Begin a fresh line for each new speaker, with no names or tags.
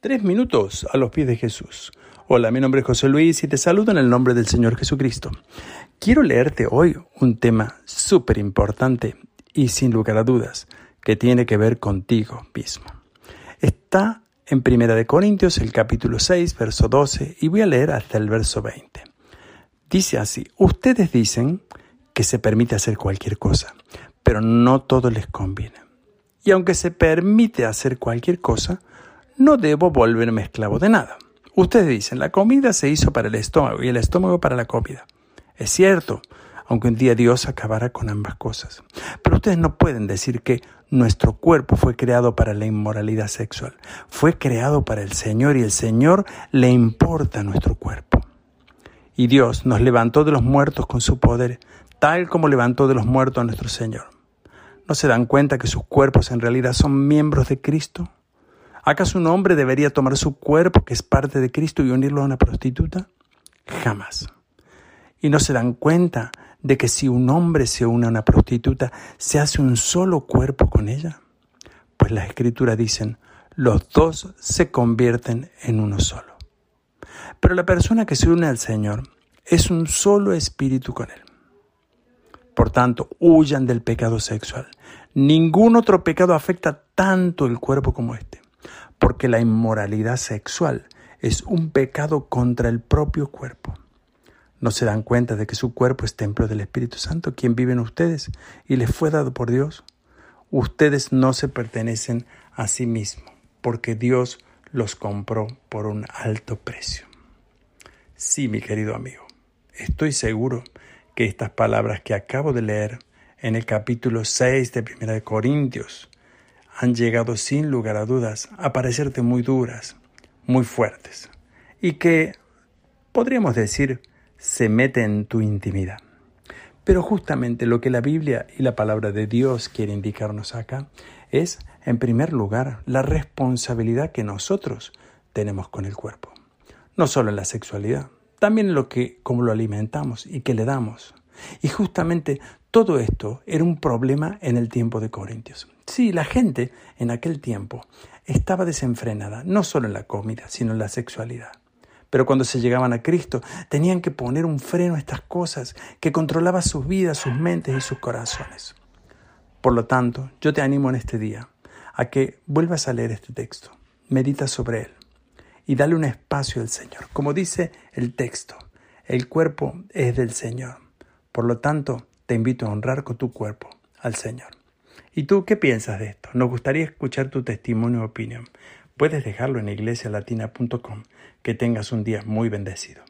Tres minutos a los pies de Jesús. Hola, mi nombre es José Luis y te saludo en el nombre del Señor Jesucristo. Quiero leerte hoy un tema súper importante y sin lugar a dudas que tiene que ver contigo mismo. Está en Primera de Corintios el capítulo 6, verso 12 y voy a leer hasta el verso 20. Dice así, ustedes dicen que se permite hacer cualquier cosa, pero no todo les conviene. Y aunque se permite hacer cualquier cosa, no debo volverme esclavo de nada. Ustedes dicen, la comida se hizo para el estómago y el estómago para la comida. Es cierto, aunque un día Dios acabará con ambas cosas. Pero ustedes no pueden decir que nuestro cuerpo fue creado para la inmoralidad sexual. Fue creado para el Señor y el Señor le importa nuestro cuerpo. Y Dios nos levantó de los muertos con su poder, tal como levantó de los muertos a nuestro Señor. ¿No se dan cuenta que sus cuerpos en realidad son miembros de Cristo? ¿Acaso un hombre debería tomar su cuerpo, que es parte de Cristo, y unirlo a una prostituta? Jamás. ¿Y no se dan cuenta de que si un hombre se une a una prostituta, se hace un solo cuerpo con ella? Pues las escrituras dicen, los dos se convierten en uno solo. Pero la persona que se une al Señor es un solo espíritu con Él. Por tanto, huyan del pecado sexual. Ningún otro pecado afecta tanto el cuerpo como este porque la inmoralidad sexual es un pecado contra el propio cuerpo. ¿No se dan cuenta de que su cuerpo es templo del Espíritu Santo, quien vive en ustedes y les fue dado por Dios? Ustedes no se pertenecen a sí mismos, porque Dios los compró por un alto precio. Sí, mi querido amigo, estoy seguro que estas palabras que acabo de leer en el capítulo 6 de 1 Corintios han llegado sin lugar a dudas a parecerte muy duras, muy fuertes, y que, podríamos decir, se meten en tu intimidad. Pero justamente lo que la Biblia y la palabra de Dios quiere indicarnos acá es, en primer lugar, la responsabilidad que nosotros tenemos con el cuerpo. No solo en la sexualidad, también en lo que, como lo alimentamos y que le damos. Y justamente todo esto era un problema en el tiempo de Corintios. Sí, la gente en aquel tiempo estaba desenfrenada, no solo en la comida, sino en la sexualidad. Pero cuando se llegaban a Cristo, tenían que poner un freno a estas cosas que controlaba sus vidas, sus mentes y sus corazones. Por lo tanto, yo te animo en este día a que vuelvas a leer este texto, medita sobre él y dale un espacio al Señor. Como dice el texto, el cuerpo es del Señor. Por lo tanto, te invito a honrar con tu cuerpo al Señor. ¿Y tú qué piensas de esto? Nos gustaría escuchar tu testimonio o opinión. Puedes dejarlo en iglesialatina.com. Que tengas un día muy bendecido.